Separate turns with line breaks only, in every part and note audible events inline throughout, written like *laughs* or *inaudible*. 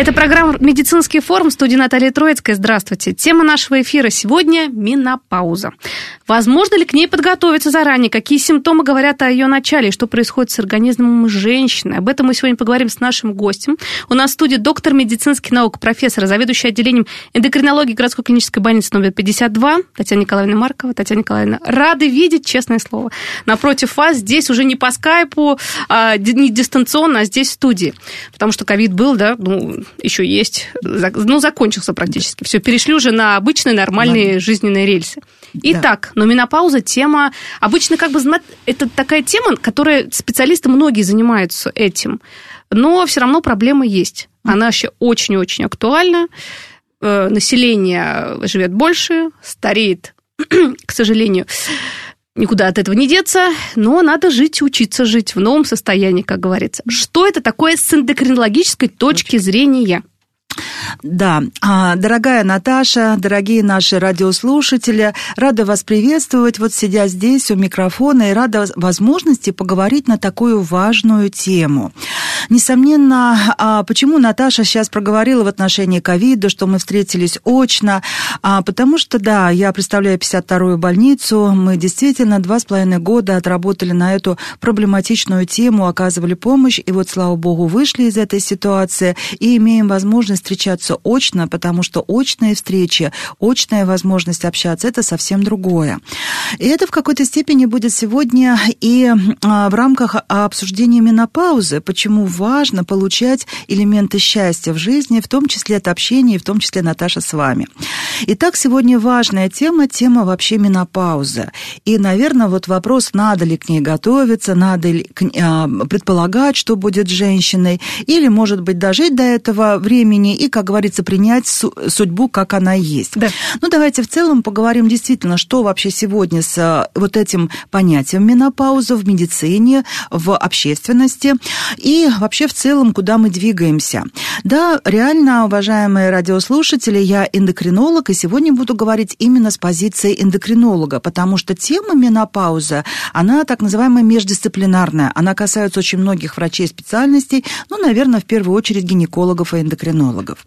Это программа «Медицинский форум» студии Наталья Троицкая. Здравствуйте. Тема нашего эфира сегодня – менопауза. Возможно ли к ней подготовиться заранее? Какие симптомы говорят о ее начале? Что происходит с организмом женщины? Об этом мы сегодня поговорим с нашим гостем. У нас в студии доктор медицинских наук, профессор, заведующий отделением эндокринологии городской клинической больницы номер 52 Татьяна Николаевна Маркова. Татьяна Николаевна, рады видеть, честное слово. Напротив вас здесь уже не по скайпу, а не дистанционно, а здесь в студии. Потому что ковид был, да, ну, еще есть, ну, закончился практически. Все, перешли уже на обычные нормальные да. жизненные рельсы. Итак, да. но менопауза тема, обычно как бы это такая тема, которая специалисты многие занимаются этим, но все равно проблема есть. Она вообще очень-очень актуальна. Э, население живет больше, стареет, *clears throat* к сожалению, никуда от этого не деться, но надо жить, учиться жить в новом состоянии, как говорится. Что это такое с эндокринологической точки зрения?
Да, а, дорогая Наташа, дорогие наши радиослушатели, рада вас приветствовать, вот сидя здесь у микрофона, и рада возможности поговорить на такую важную тему. Несомненно, а, почему Наташа сейчас проговорила в отношении ковида, что мы встретились очно, а, потому что, да, я представляю 52-ю больницу, мы действительно два с половиной года отработали на эту проблематичную тему, оказывали помощь, и вот, слава богу, вышли из этой ситуации и имеем возможность встречаться очно, потому что очные встречи, очная возможность общаться – это совсем другое. И это в какой-то степени будет сегодня и а, в рамках обсуждения менопаузы, почему важно получать элементы счастья в жизни, в том числе от общения, и в том числе, Наташа, с вами. Итак, сегодня важная тема, тема вообще менопаузы. И, наверное, вот вопрос, надо ли к ней готовиться, надо ли а, предполагать, что будет женщиной, или, может быть, дожить до этого времени и, как говорится, принять судьбу, как она есть. Да. Ну, давайте в целом поговорим действительно, что вообще сегодня с э, вот этим понятием менопауза в медицине, в общественности и вообще в целом, куда мы двигаемся. Да, реально, уважаемые радиослушатели, я эндокринолог, и сегодня буду говорить именно с позиции эндокринолога, потому что тема менопауза, она так называемая междисциплинарная, она касается очень многих врачей специальностей, ну, наверное, в первую очередь гинекологов и эндокринологов.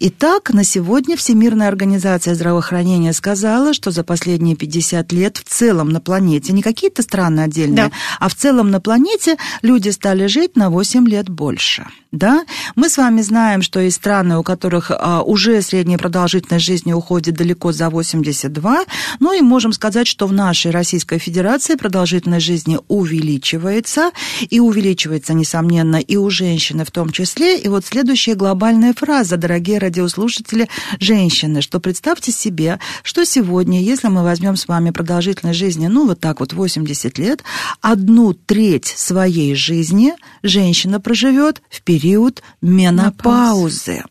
Итак, на сегодня Всемирная организация здравоохранения сказала, что за последние 50 лет в целом на планете, не какие-то страны отдельные, да. а в целом на планете люди стали жить на 8 лет больше. Да? Мы с вами знаем, что есть страны, у которых а, уже средняя продолжительность жизни уходит далеко за 82, ну и можем сказать, что в нашей Российской Федерации продолжительность жизни увеличивается, и увеличивается, несомненно, и у женщины в том числе. И вот следующая глобальная фраза, дорогие радиослушатели, женщины, что представьте себе, что сегодня, если мы возьмем с вами продолжительность жизни, ну вот так вот 80 лет, одну треть своей жизни женщина проживет в период менопаузы.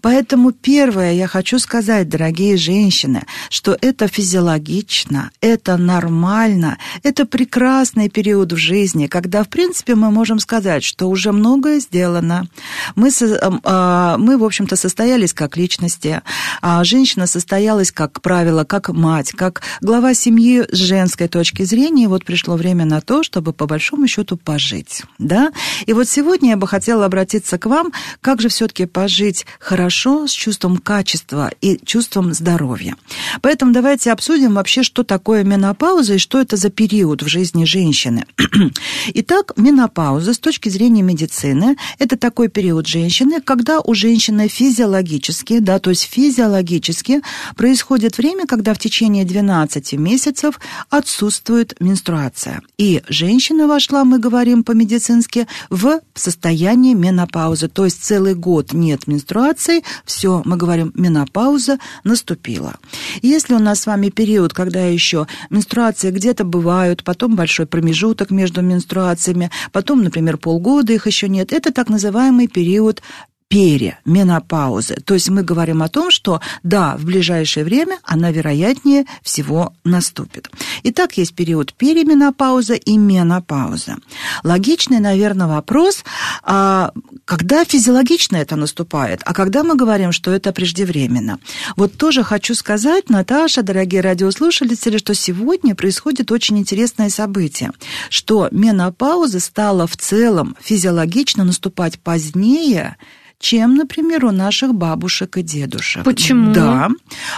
Поэтому первое я хочу сказать, дорогие женщины, что это физиологично, это нормально, это прекрасный период в жизни, когда, в принципе, мы можем сказать, что уже многое сделано. Мы, а, мы в общем-то, состоялись как личности, а женщина состоялась, как правило, как мать, как глава семьи с женской точки зрения, и вот пришло время на то, чтобы по большому счету пожить. Да? И вот сегодня я бы хотела обратиться к вам, как же все-таки пожить хорошо, с чувством качества и чувством здоровья. Поэтому давайте обсудим вообще, что такое менопауза и что это за период в жизни женщины. *clears throat* Итак, менопауза с точки зрения медицины – это такой период женщины, когда у женщины физиологически, да, то есть физиологически происходит время, когда в течение 12 месяцев отсутствует менструация. И женщина вошла, мы говорим по-медицински, в состоянии менопаузы. То есть целый год нет менструации, все, мы говорим, менопауза наступила. Если у нас с вами период, когда еще менструации где-то бывают, потом большой промежуток между менструациями, потом, например, полгода их еще нет, это так называемый период переменопаузы. То есть мы говорим о том, что да, в ближайшее время она вероятнее всего наступит. Итак, есть период переменопауза и менопауза. Логичный, наверное, вопрос, а когда физиологично это наступает, а когда мы говорим, что это преждевременно. Вот тоже хочу сказать, Наташа, дорогие радиослушатели, что сегодня происходит очень интересное событие, что менопауза стала в целом физиологично наступать позднее, чем, например, у наших бабушек и дедушек.
Почему?
Да,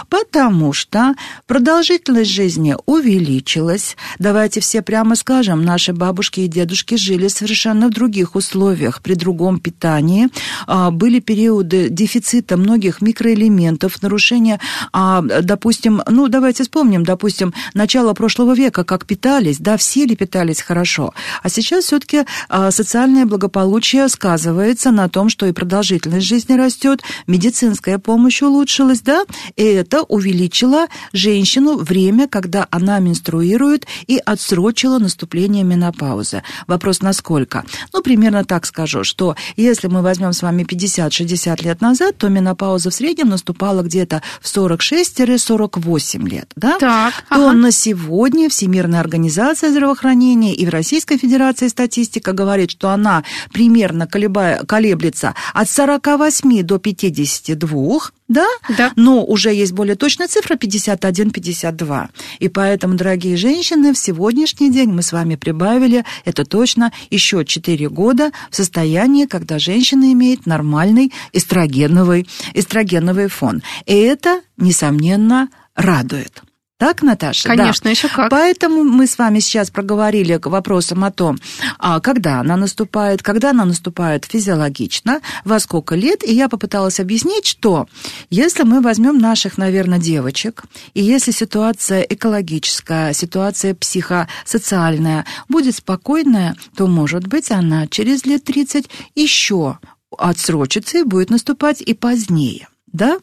потому что продолжительность жизни увеличилась. Давайте все прямо скажем, наши бабушки и дедушки жили совершенно в других условиях, при другом питании. А, были периоды дефицита многих микроэлементов, нарушения, а, допустим, ну, давайте вспомним, допустим, начало прошлого века, как питались, да, все ли питались хорошо. А сейчас все-таки а, социальное благополучие сказывается на том, что и продолжительность продолжительность жизни растет, медицинская помощь улучшилась, да, и это увеличило женщину время, когда она менструирует, и отсрочило наступление менопаузы. Вопрос насколько? Ну, примерно так скажу, что если мы возьмем с вами 50-60 лет назад, то менопауза в среднем наступала где-то в 46-48 лет, да?
Так,
то ага. на сегодня Всемирная организация здравоохранения и в Российской Федерации статистика говорит, что она примерно колеблется от 48 до 52, да?
Да.
Но уже есть более точная цифра 51-52. И поэтому, дорогие женщины, в сегодняшний день мы с вами прибавили, это точно, еще 4 года в состоянии, когда женщина имеет нормальный эстрогеновый, эстрогеновый фон. И это, несомненно, радует. Так, Наташа?
Конечно,
да.
еще как.
Поэтому мы с вами сейчас проговорили к вопросам о том, а, когда она наступает, когда она наступает физиологично, во сколько лет. И я попыталась объяснить, что если мы возьмем наших, наверное, девочек, и если ситуация экологическая, ситуация психосоциальная будет спокойная, то, может быть, она через лет 30 еще отсрочится и будет наступать и позднее да?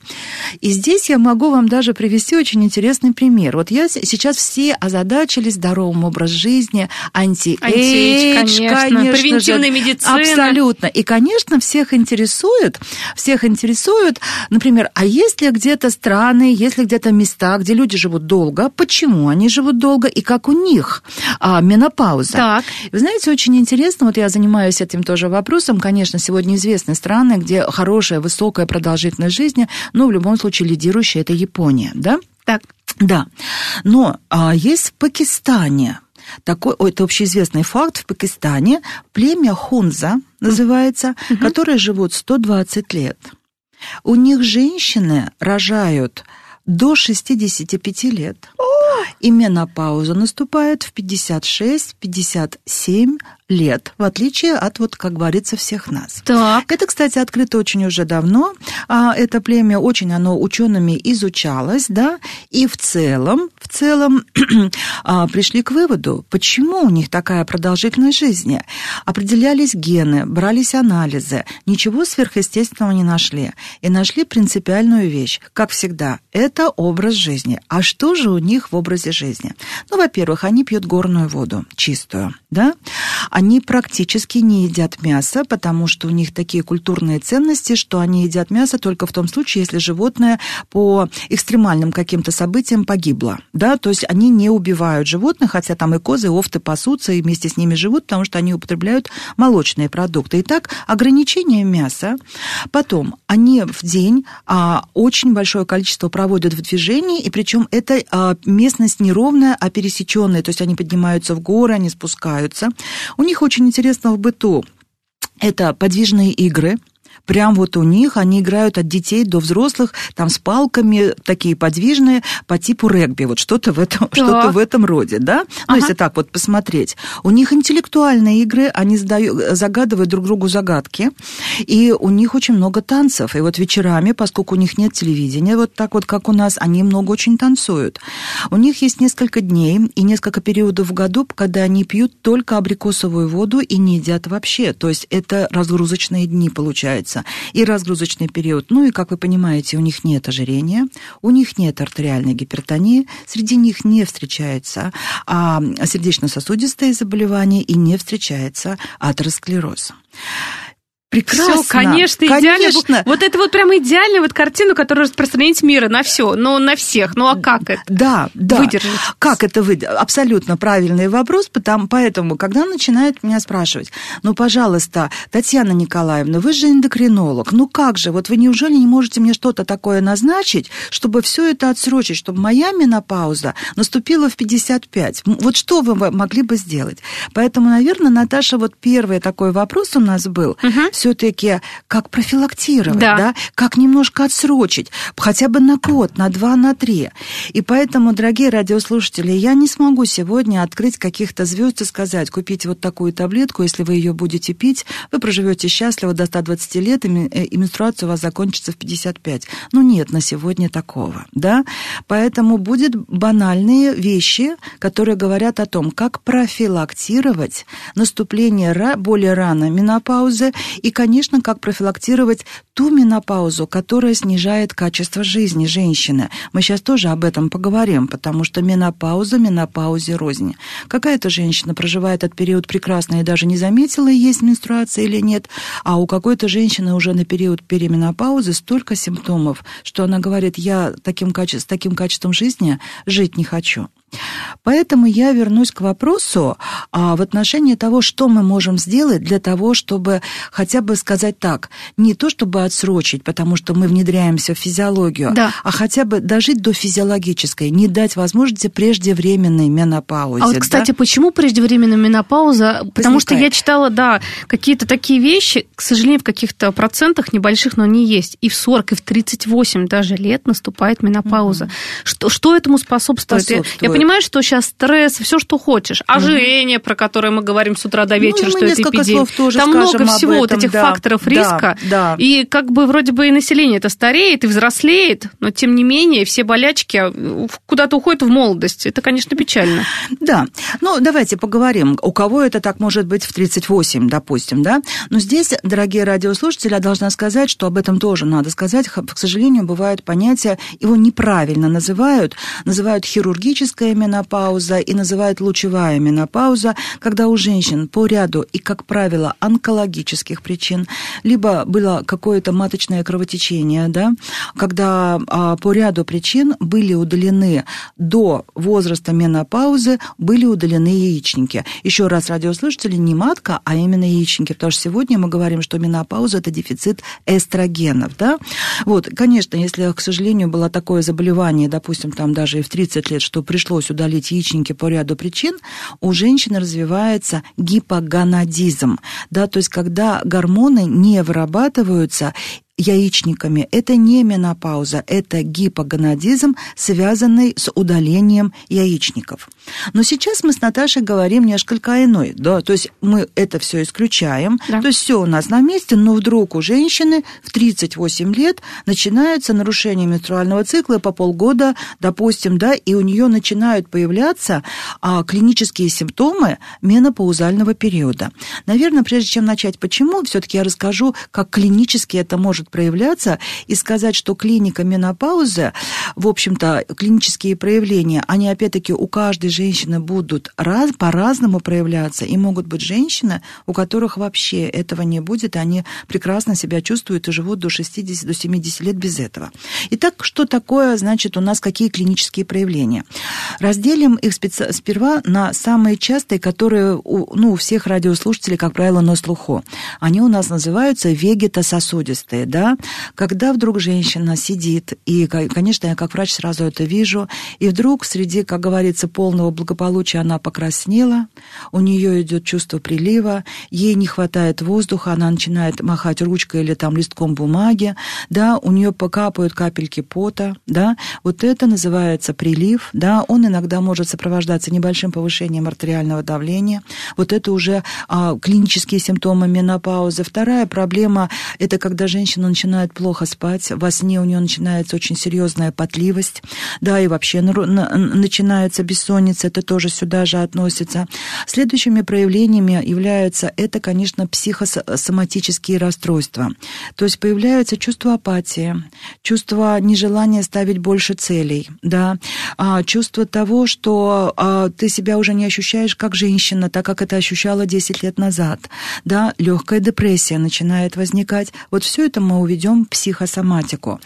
И здесь я могу вам даже привести очень интересный пример. Вот я сейчас все озадачились здоровым образом жизни, anti-age,
конечно,
конечно
превентивная
же,
медицина.
Абсолютно. И, конечно, всех интересует, всех интересует, например, а есть ли где-то страны, есть ли где-то места, где люди живут долго, почему они живут долго и как у них а, менопауза.
Так.
Вы знаете, очень интересно, вот я занимаюсь этим тоже вопросом, конечно, сегодня известны страны, где хорошая, высокая продолжительность жизни, жизни, но в любом случае лидирующая это Япония, да?
Так.
Да. Но а, есть в Пакистане такой, о, это общеизвестный факт, в Пакистане племя хунза называется, угу. которые живут 120 лет. У них женщины рожают до 65 лет. И менопауза наступает в 56-57 лет, в отличие от, вот, как говорится, всех нас.
Так.
Это, кстати, открыто очень уже давно. А, это племя очень, оно учеными изучалось, да, и в целом, в целом *clears throat* а, пришли к выводу, почему у них такая продолжительность жизни. Определялись гены, брались анализы, ничего сверхъестественного не нашли. И нашли принципиальную вещь, как всегда, это образ жизни. А что же у них в образе жизни? Ну, во-первых, они пьют горную воду, чистую, да, они практически не едят мясо, потому что у них такие культурные ценности, что они едят мясо только в том случае, если животное по экстремальным каким-то событиям погибло. Да? То есть они не убивают животных, хотя там и козы, и овцы пасутся и вместе с ними живут, потому что они употребляют молочные продукты. Итак, ограничение мяса. Потом они в день а, очень большое количество проводят в движении, и причем это а, местность неровная, а пересеченная, то есть они поднимаются в горы, они спускаются. У них очень интересно в быту это подвижные игры, Прям вот у них они играют от детей до взрослых, там с палками, такие подвижные, по типу регби, вот что-то в этом, что-то в этом роде, да? Ну, ага. если так вот посмотреть. У них интеллектуальные игры, они задают, загадывают друг другу загадки, и у них очень много танцев. И вот вечерами, поскольку у них нет телевидения, вот так вот, как у нас, они много очень танцуют. У них есть несколько дней и несколько периодов в году, когда они пьют только абрикосовую воду и не едят вообще. То есть это разгрузочные дни, получается месяца и разгрузочный период. Ну и, как вы понимаете, у них нет ожирения, у них нет артериальной гипертонии, среди них не встречается а, сердечно-сосудистые заболевания и не встречается атеросклероз.
Прекрасно. Все, конечно, идеально. Конечно. Вот это вот прямо идеальная вот картина, которую распространить мира на все, но на всех. Ну а как это?
Да, да. Выдержать. Как это выдержать? Абсолютно правильный вопрос, потому, поэтому, когда начинают меня спрашивать, ну, пожалуйста, Татьяна Николаевна, вы же эндокринолог, ну как же, вот вы неужели не можете мне что-то такое назначить, чтобы все это отсрочить, чтобы моя менопауза наступила в 55? Вот что вы могли бы сделать? Поэтому, наверное, Наташа, вот первый такой вопрос у нас был. Угу все-таки как профилактировать, да. да, как немножко отсрочить, хотя бы на год, на два, на три. И поэтому, дорогие радиослушатели, я не смогу сегодня открыть каких-то звезд и сказать, купите вот такую таблетку, если вы ее будете пить, вы проживете счастливо до 120 лет, и э, менструация у вас закончится в 55. Ну нет на сегодня такого, да? Поэтому будут банальные вещи, которые говорят о том, как профилактировать наступление более рано менопаузы и, конечно, как профилактировать ту менопаузу, которая снижает качество жизни женщины. Мы сейчас тоже об этом поговорим, потому что менопауза, менопаузе рознь. Какая-то женщина проживает этот период прекрасно и даже не заметила, есть менструация или нет, а у какой-то женщины уже на период переменопаузы столько симптомов, что она говорит, я таким каче... с таким качеством жизни жить не хочу. Поэтому я вернусь к вопросу а, в отношении того, что мы можем сделать для того, чтобы хотя бы сказать так, не то чтобы отсрочить, потому что мы внедряемся в физиологию, да. а хотя бы дожить до физиологической, не дать возможности преждевременной менопаузе.
А вот, кстати,
да?
почему преждевременная менопауза? Возникает. Потому что я читала, да, какие-то такие вещи, к сожалению, в каких-то процентах небольших, но они есть. И в 40, и в 38 даже лет наступает менопауза. Угу. Что, что этому способствует? способствует? Я, я понимаю, что сейчас стресс, все, что хочешь. Ожирение, про которое мы говорим с утра до вечера, ну, что это эпидемия. Тоже Там много всего этом, вот этих да, факторов риска. Да, да. И как бы вроде бы и население это стареет и взрослеет, но тем не менее все болячки а, куда-то уходят в молодость. Это, конечно, печально.
Да. Ну, давайте поговорим. У кого это так может быть в 38, допустим, да? Но здесь, дорогие радиослушатели, я должна сказать, что об этом тоже надо сказать. К сожалению, бывают понятия, его неправильно называют. Называют хирургическое менопауза и называют лучевая менопауза, когда у женщин по ряду и, как правило, онкологических причин, либо было какое-то маточное кровотечение, да, когда а, по ряду причин были удалены до возраста менопаузы, были удалены яичники. Еще раз, радиослушатели, не матка, а именно яичники, потому что сегодня мы говорим, что менопауза – это дефицит эстрогенов, да. Вот, конечно, если, к сожалению, было такое заболевание, допустим, там даже и в 30 лет, что пришлось удалось удалить яичники по ряду причин, у женщины развивается гипогонадизм, да, то есть когда гормоны не вырабатываются яичниками. Это не менопауза, это гипогонадизм, связанный с удалением яичников. Но сейчас мы с Наташей говорим несколько иной, да, то есть мы это все исключаем, да. то есть все у нас на месте, но вдруг у женщины в 38 лет начинается нарушение менструального цикла по полгода, допустим, да, и у нее начинают появляться а, клинические симптомы менопаузального периода. Наверное, прежде чем начать, почему, все-таки я расскажу, как клинически это может может проявляться, и сказать, что клиника менопаузы, в общем-то, клинические проявления, они опять-таки у каждой женщины будут раз, по-разному проявляться, и могут быть женщины, у которых вообще этого не будет, и они прекрасно себя чувствуют и живут до 60, до 70 лет без этого. Итак, что такое, значит, у нас какие клинические проявления? Разделим их специ... сперва на самые частые, которые у, ну, у всех радиослушателей, как правило, на слуху. Они у нас называются вегетососудистые, да, когда вдруг женщина сидит, и, конечно, я как врач сразу это вижу, и вдруг среди, как говорится, полного благополучия она покраснела, у нее идет чувство прилива, ей не хватает воздуха, она начинает махать ручкой или там листком бумаги, да, у нее покапают капельки пота, да, вот это называется прилив, да, он иногда может сопровождаться небольшим повышением артериального давления, вот это уже а, клинические симптомы менопаузы. Вторая проблема – это когда женщина начинает плохо спать, во сне у нее начинается очень серьезная потливость, да, и вообще начинается бессонница, это тоже сюда же относится. Следующими проявлениями являются, это, конечно, психосоматические расстройства. То есть появляется чувство апатии, чувство нежелания ставить больше целей, да, а, чувство того, что а, ты себя уже не ощущаешь как женщина, так как это ощущала 10 лет назад, да, легкая депрессия начинает возникать. Вот все это мы уведем психосоматику.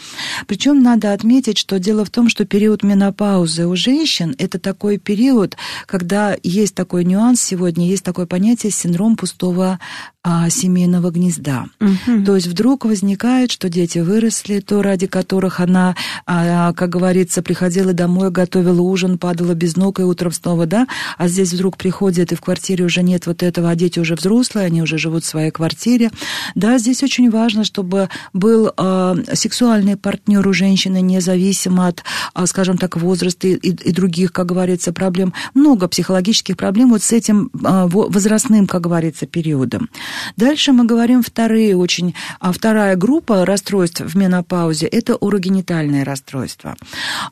Причем надо отметить, что дело в том, что период менопаузы у женщин это такой период, когда есть такой нюанс сегодня, есть такое понятие синдром пустого а, семейного гнезда. Угу. То есть вдруг возникает, что дети выросли, то ради которых она, а, как говорится, приходила домой, готовила ужин, падала без ног и утром снова, да, а здесь вдруг приходит, и в квартире уже нет вот этого, а дети уже взрослые, они уже живут в своей квартире. Да, здесь очень важно, чтобы был а, сексуальный партнер у женщины, независимо от, а, скажем так, возраста и, и других, как говорится, проблем. Много психологических проблем вот с этим а, возрастным, как говорится, периодом. Дальше мы говорим вторые очень, а вторая группа расстройств в менопаузе – это урогенитальные расстройства.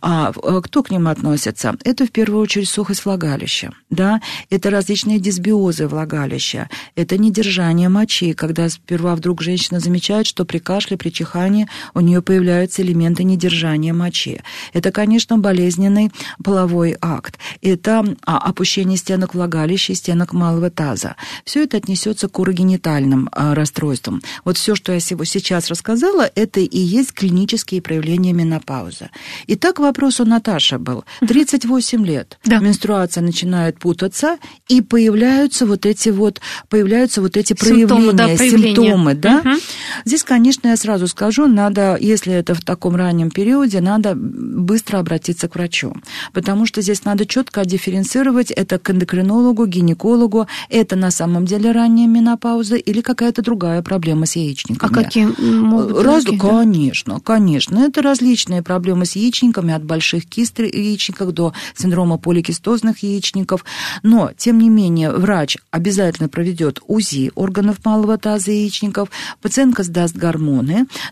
А э, кто к ним относится? Это в первую очередь сухость влагалища, да, это различные дисбиозы влагалища, это недержание мочи, когда сперва вдруг женщина замечает, что при кашле, при чихании у нее появляются элементы недержания мочи. Это, конечно, болезненный половой акт. Это а, опущение стенок влагалища и стенок малого таза. Все это отнесется к урогенитальным генитальным а, расстройством. Вот все, что я сейчас рассказала, это и есть клинические проявления менопаузы. Итак, вопрос у Наташи был. 38 лет. Да. Менструация начинает путаться, и появляются вот эти вот, появляются вот эти симптомы, проявления, да, симптомы, да. Угу. Здесь, конечно, я сразу скажу, надо, если это в таком раннем периоде, надо быстро обратиться к врачу, потому что здесь надо четко дифференцировать это к эндокринологу, гинекологу, это на самом деле ранняя менопауза, или какая-то другая проблема с яичниками.
А какие могут
Раз, другие, Конечно, да? конечно. Это различные проблемы с яичниками, от больших кист яичников до синдрома поликистозных яичников. Но, тем не менее, врач обязательно проведет УЗИ органов малого таза яичников, пациентка сдаст гормоны,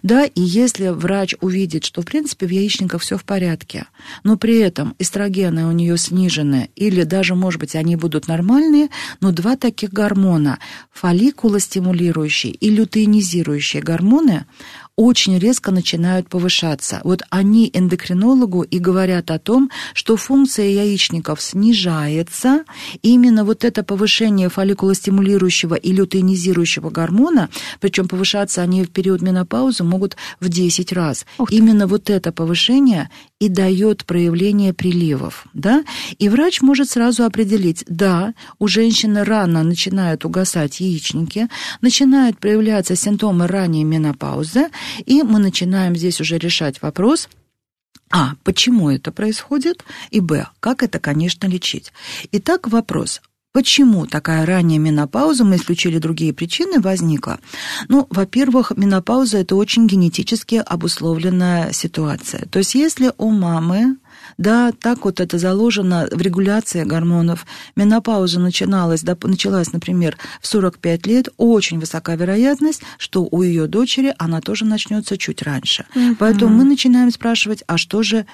да, и если врач увидит, что, в принципе, в яичниках все в порядке, но при этом эстрогены у нее снижены, или даже, может быть, они будут нормальные, но два таких гормона, фолликулостимулирующие и лютеинизирующие гормоны очень резко начинают повышаться. Вот они эндокринологу и говорят о том, что функция яичников снижается. Именно вот это повышение фолликулостимулирующего и лютеинизирующего гормона, причем повышаться они в период менопаузы могут в 10 раз. Именно вот это повышение и дает проявление приливов. Да? И врач может сразу определить, да, у женщины рано начинают угасать яичники, начинают проявляться симптомы ранней менопаузы, и мы начинаем здесь уже решать вопрос, а, почему это происходит, и б, как это, конечно, лечить. Итак, вопрос, Почему такая ранняя менопауза, мы исключили другие причины, возникла? Ну, во-первых, менопауза – это очень генетически обусловленная ситуация. То есть если у мамы да, так вот это заложено в регуляции гормонов. Менопауза начиналась, да, началась, например, в 45 лет. Очень высока вероятность, что у ее дочери она тоже начнется чуть раньше. Угу. Поэтому мы начинаем спрашивать, а что же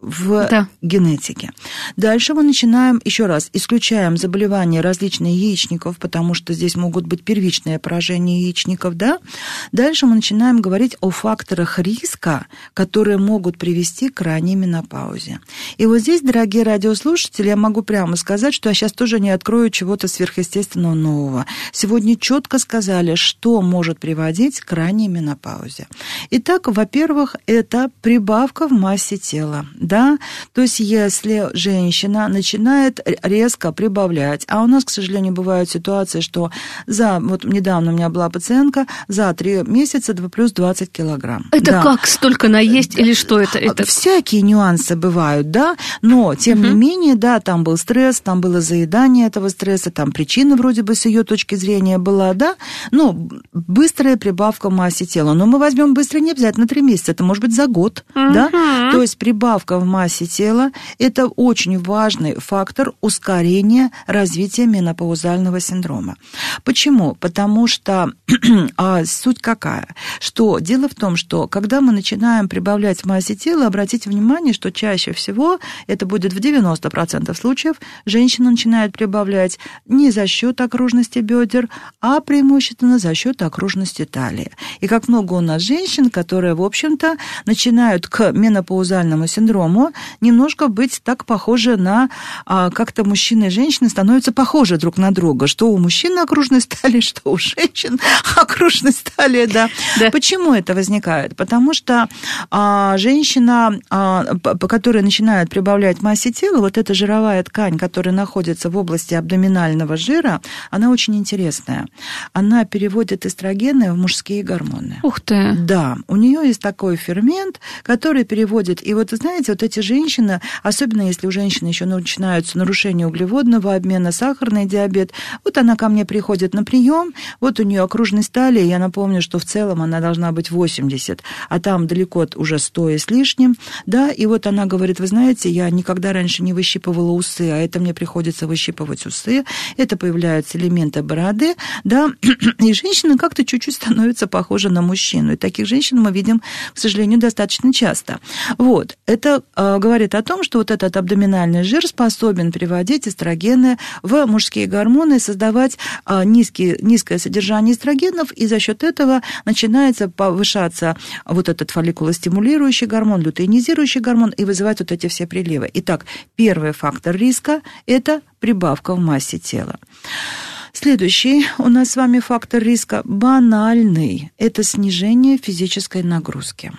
в да. генетике. Дальше мы начинаем, еще раз, исключаем заболевания различных яичников, потому что здесь могут быть первичные поражения яичников, да. Дальше мы начинаем говорить о факторах риска, которые могут привести к ранней менопаузе. И вот здесь, дорогие радиослушатели, я могу прямо сказать, что я сейчас тоже не открою чего-то сверхъестественного нового. Сегодня четко сказали, что может приводить к ранней менопаузе. Итак, во-первых, это прибавка в массе тела да, то есть если женщина начинает резко прибавлять, а у нас, к сожалению, бывают ситуации, что за, вот недавно у меня была пациентка, за три месяца плюс 20 килограмм.
Это
да.
как столько наесть или что это? это?
Всякие нюансы бывают, да, но тем угу. не менее, да, там был стресс, там было заедание этого стресса, там причина вроде бы с ее точки зрения была, да, ну, быстрая прибавка массе тела. Но мы возьмем быстро не обязательно три месяца, это может быть за год, угу. да, то есть прибавка в массе тела – это очень важный фактор ускорения развития менопаузального синдрома. Почему? Потому что *clears throat* а, суть какая? Что дело в том, что когда мы начинаем прибавлять в массе тела, обратите внимание, что чаще всего, это будет в 90% случаев, женщина начинает прибавлять не за счет окружности бедер, а преимущественно за счет окружности талии. И как много у нас женщин, которые, в общем-то, начинают к менопаузальному синдрому немножко быть так похожи на а, как-то мужчины и женщины становятся похожи друг на друга, что у мужчин окружность талии, *laughs* что у женщин окружность талии, да. да. Почему это возникает? Потому что а, женщина, а, которая начинает прибавлять массе тела, вот эта жировая ткань, которая находится в области абдоминального жира, она очень интересная. Она переводит эстрогены в мужские гормоны.
Ух ты!
Да, у нее есть такой фермент, который переводит. И вот, знаете, вот эти женщины, особенно если у женщины еще начинаются нарушения углеводного обмена, сахарный диабет, вот она ко мне приходит на прием, вот у нее окружность талии, я напомню, что в целом она должна быть 80, а там далеко уже 100 и с лишним, да, и вот она говорит, вы знаете, я никогда раньше не выщипывала усы, а это мне приходится выщипывать усы, это появляются элементы бороды, да, *clears throat* и женщина как-то чуть-чуть становится похожа на мужчину, и таких женщин мы видим, к сожалению, достаточно часто. Вот, это э, говорит о том, что вот этот абдоминальный жир способен приводить эстрогены в мужские гормоны, создавать э, низкий, низкое содержание эстрогенов, и за счет этого начинается повышаться вот этот фолликулостимулирующий гормон, лютеинизирующий гормон и вызывать вот эти все приливы. Итак, первый фактор риска – это прибавка в массе тела. Следующий у нас с вами фактор риска банальный – это снижение физической нагрузки.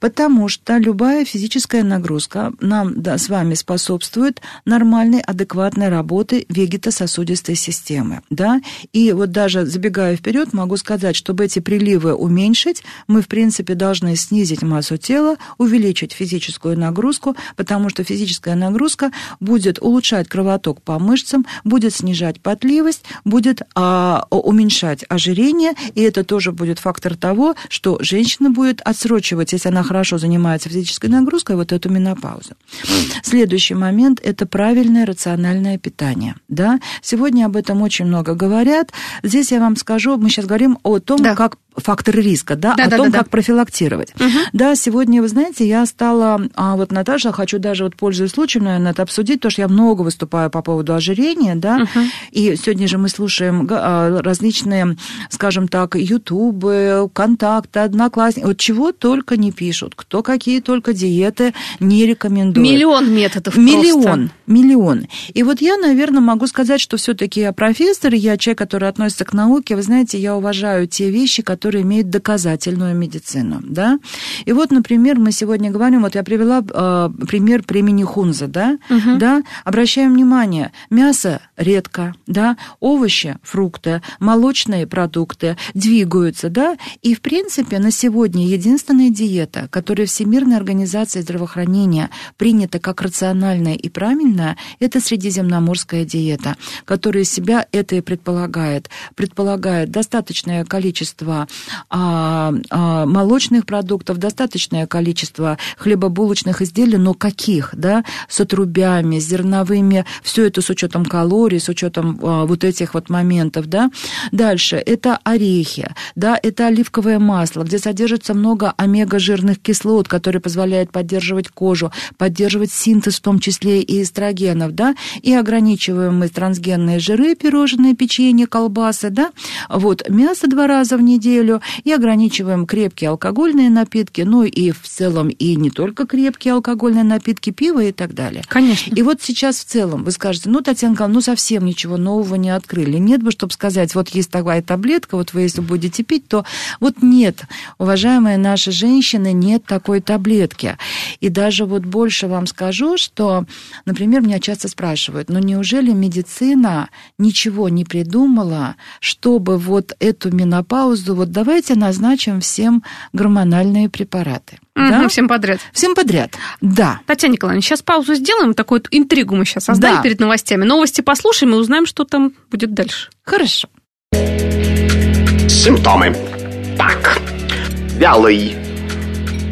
Потому что любая физическая нагрузка нам да, с вами способствует нормальной, адекватной работе вегетососудистой системы. Да? И вот даже забегая вперед, могу сказать, чтобы эти приливы уменьшить, мы, в принципе, должны снизить массу тела, увеличить физическую нагрузку, потому что физическая нагрузка будет улучшать кровоток по мышцам, будет снижать потливость, будет а, уменьшать ожирение, и это тоже будет фактор того, что женщина будет отсрочивать, если она хорошо занимается физической нагрузкой, вот эту менопаузу. Следующий момент – это правильное рациональное питание. Да? Сегодня об этом очень много говорят. Здесь я вам скажу, мы сейчас говорим о том, да. как факторы риска, да, да о да, том, да, как да. профилактировать. Угу. Да, сегодня, вы знаете, я стала, а вот Наташа, хочу даже вот пользуясь случаем, наверное, это обсудить, потому что я много выступаю по поводу ожирения, да, угу. и сегодня же мы слушаем а, различные, скажем так, ютубы, контакты, одноклассники, вот чего только не пишут, кто какие только диеты не рекомендует.
Миллион методов
Миллион, просто. миллион. И вот я, наверное, могу сказать, что все-таки я профессор, я человек, который относится к науке, вы знаете, я уважаю те вещи, которые которые имеют доказательную медицину, да. И вот, например, мы сегодня говорим, вот я привела э, пример племени Хунза, да, угу. да, обращаем внимание, мясо редко, да, овощи, фрукты, молочные продукты двигаются, да, и, в принципе, на сегодня единственная диета, которая Всемирной организацией здравоохранения принята как рациональная и правильная, это средиземноморская диета, которая себя это и предполагает. Предполагает достаточное количество а, а, молочных продуктов, достаточное количество хлебобулочных изделий, но каких, да, с отрубями, с зерновыми, все это с учетом калорий, с учетом а, вот этих вот моментов, да. Дальше, это орехи, да, это оливковое масло, где содержится много омега-жирных кислот, которые позволяют поддерживать кожу, поддерживать синтез в том числе и эстрогенов, да, и ограничиваем мы трансгенные жиры, пирожные, печенье, колбасы, да, вот, мясо два раза в неделю, неделю и ограничиваем крепкие алкогольные напитки, ну и в целом и не только крепкие алкогольные напитки, пиво и так далее.
Конечно.
И вот сейчас в целом вы скажете, ну, Татьяна Николаевна, ну, совсем ничего нового не открыли. Нет бы, чтобы сказать, вот есть такая таблетка, вот вы если будете пить, то вот нет, уважаемые наши женщины, нет такой таблетки. И даже вот больше вам скажу, что, например, меня часто спрашивают, ну, неужели медицина ничего не придумала, чтобы вот эту менопаузу, вот давайте назначим всем гормональные препараты.
Угу,
да?
Всем подряд.
Всем подряд, да.
Татьяна Николаевна, сейчас паузу сделаем, такую вот интригу мы сейчас создали
Да.
перед новостями. Новости послушаем и узнаем, что там будет дальше.
Хорошо.
Симптомы. Так. Вялый.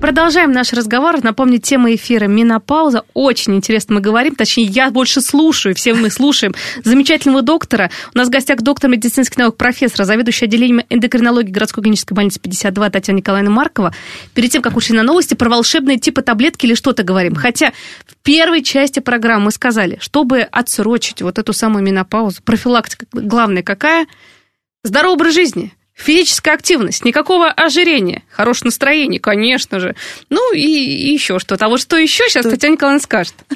Продолжаем наш разговор. Напомню, тема эфира «Менопауза». Очень интересно мы говорим, точнее, я больше слушаю, все мы слушаем замечательного доктора. У нас в гостях доктор медицинских наук, профессор, заведующий отделением эндокринологии городской клинической больницы 52 Татьяна Николаевна Маркова. Перед тем, как ушли на новости, про волшебные типы таблетки или что-то говорим. Хотя в первой части программы мы сказали, чтобы отсрочить вот эту самую менопаузу, профилактика главная какая? Здоровый образ жизни. Физическая активность, никакого ожирения, хорошее настроение, конечно же. Ну и, и еще что-то. А вот что еще сейчас
Что?
Татьяна Николаевна скажет. *laughs*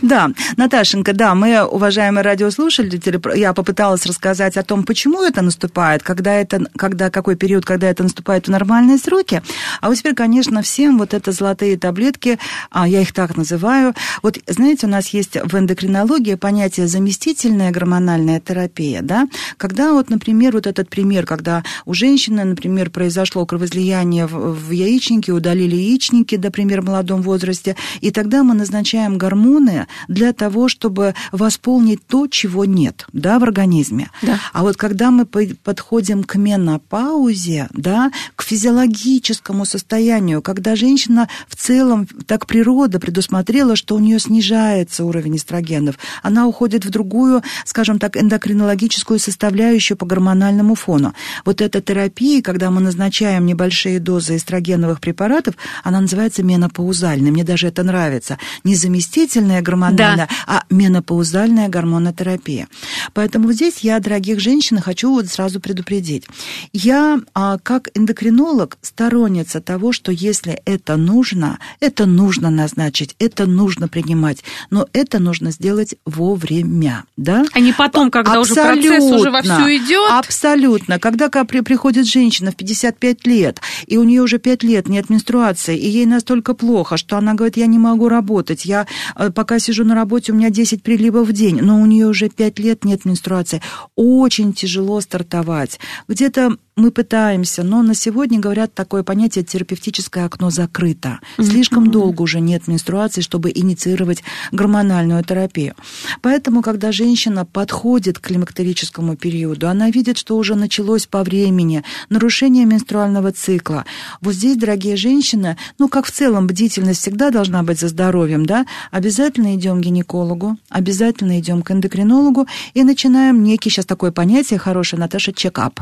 Да, Наташенька, да, мы, уважаемые радиослушатели, я попыталась рассказать о том, почему это наступает, когда это, когда, какой период, когда это наступает в нормальные сроки. А вот теперь, конечно, всем вот это золотые таблетки, а, я их так называю. Вот, знаете, у нас есть в эндокринологии понятие заместительная гормональная терапия, да, когда вот, например, вот этот пример, когда у женщины, например, произошло кровоизлияние в, яичнике, удалили яичники, например, в молодом возрасте, и тогда мы назначаем гормоны для того, чтобы восполнить то, чего нет, да, в организме.
Да.
А вот когда мы по- подходим к менопаузе, да, к физиологическому состоянию, когда женщина в целом, так природа предусмотрела, что у нее снижается уровень эстрогенов, она уходит в другую, скажем так, эндокринологическую составляющую по гормональному фону. Вот эта терапия, когда мы назначаем небольшие дозы эстрогеновых препаратов, она называется менопаузальной. Мне даже это нравится. Не заместительная гормональная, а менопаузальная гормонотерапия. Поэтому здесь я, дорогих женщин, хочу вот сразу предупредить. Я, а, как эндокринолог, сторонница того, что если это нужно, это нужно назначить, это нужно принимать, но это нужно сделать вовремя, да?
А не потом, когда уже процесс уже вовсю
Абсолютно.
идет.
Абсолютно. Когда при- приходит женщина в 55 лет, и у нее уже 5 лет нет менструации, и ей настолько плохо, что она говорит, я не могу работать, я э, пока сижу на работе, у меня 10 приливов в день, но у нее уже 5 лет нет менструации. Очень тяжело стартовать. Где-то мы пытаемся, но на сегодня, говорят, такое понятие терапевтическое окно закрыто. Слишком долго уже нет менструации, чтобы инициировать гормональную терапию. Поэтому, когда женщина подходит к климактерическому периоду, она видит, что уже началось по времени нарушение менструального цикла. Вот здесь, дорогие женщины, ну, как в целом, бдительность всегда должна быть за здоровьем, да, обязательно идем к гинекологу, обязательно идем к эндокринологу и начинаем некий, сейчас такое понятие хорошее, Наташа, чекап.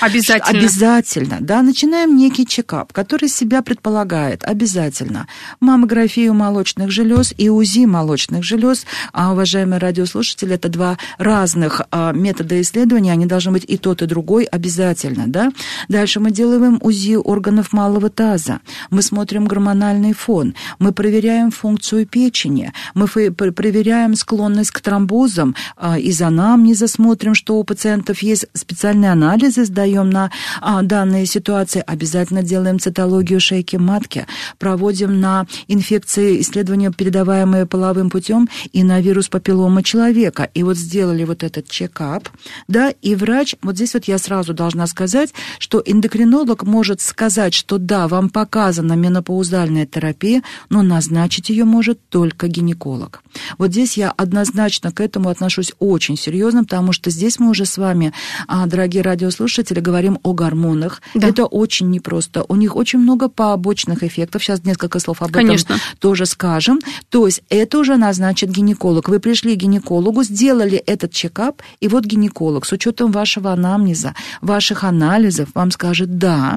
Да, обязательно.
Обязательно, да, начинаем некий чекап, который себя предполагает. Обязательно. Маммографию молочных желез и УЗИ молочных желез. А, уважаемые радиослушатели, это два разных а, метода исследования, они должны быть и тот, и другой. Обязательно, да. Дальше мы делаем УЗИ органов малого таза, мы смотрим гормональный фон, мы проверяем функцию печени, мы проверяем склонность к тромбозам, а, изонамнеза смотрим, что у пациентов есть. Специальные анализы, сдаем на а, данные ситуации, обязательно делаем цитологию шейки матки, проводим на инфекции исследования, передаваемые половым путем, и на вирус папиллома человека. И вот сделали вот этот чекап, да, и врач, вот здесь вот я сразу должна сказать, что эндокринолог может сказать, что да, вам показана менопаузальная терапия, но назначить ее может только гинеколог. Вот здесь я однозначно к этому отношусь очень серьезно, потому что здесь мы уже с вами, а, дорогие радиослушатели, говорим говорим о гормонах.
Да.
Это очень непросто. У них очень много побочных эффектов. Сейчас несколько слов об
Конечно.
этом тоже скажем. То есть это уже назначит гинеколог. Вы пришли к гинекологу, сделали этот чекап, и вот гинеколог с учетом вашего анамнеза, ваших анализов вам скажет, да,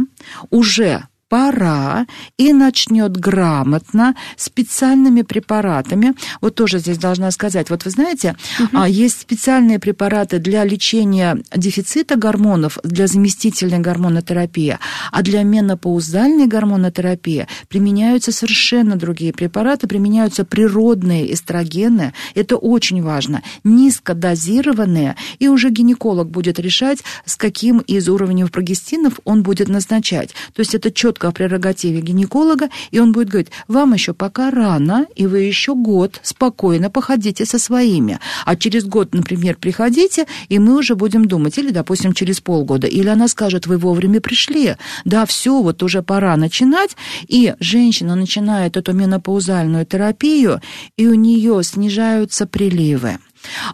уже пора и начнет грамотно специальными препаратами. Вот тоже здесь должна сказать, вот вы знаете, угу. есть специальные препараты для лечения дефицита гормонов, для заместительной гормонотерапии, а для менопаузальной гормонотерапии применяются совершенно другие препараты, применяются природные эстрогены. Это очень важно. Низкодозированные, и уже гинеколог будет решать, с каким из уровней прогестинов он будет назначать. То есть это четко четко в прерогативе гинеколога, и он будет говорить, вам еще пока рано, и вы еще год спокойно походите со своими. А через год, например, приходите, и мы уже будем думать, или, допустим, через полгода. Или она скажет, вы вовремя пришли. Да, все, вот уже пора начинать. И женщина начинает эту менопаузальную терапию, и у нее снижаются приливы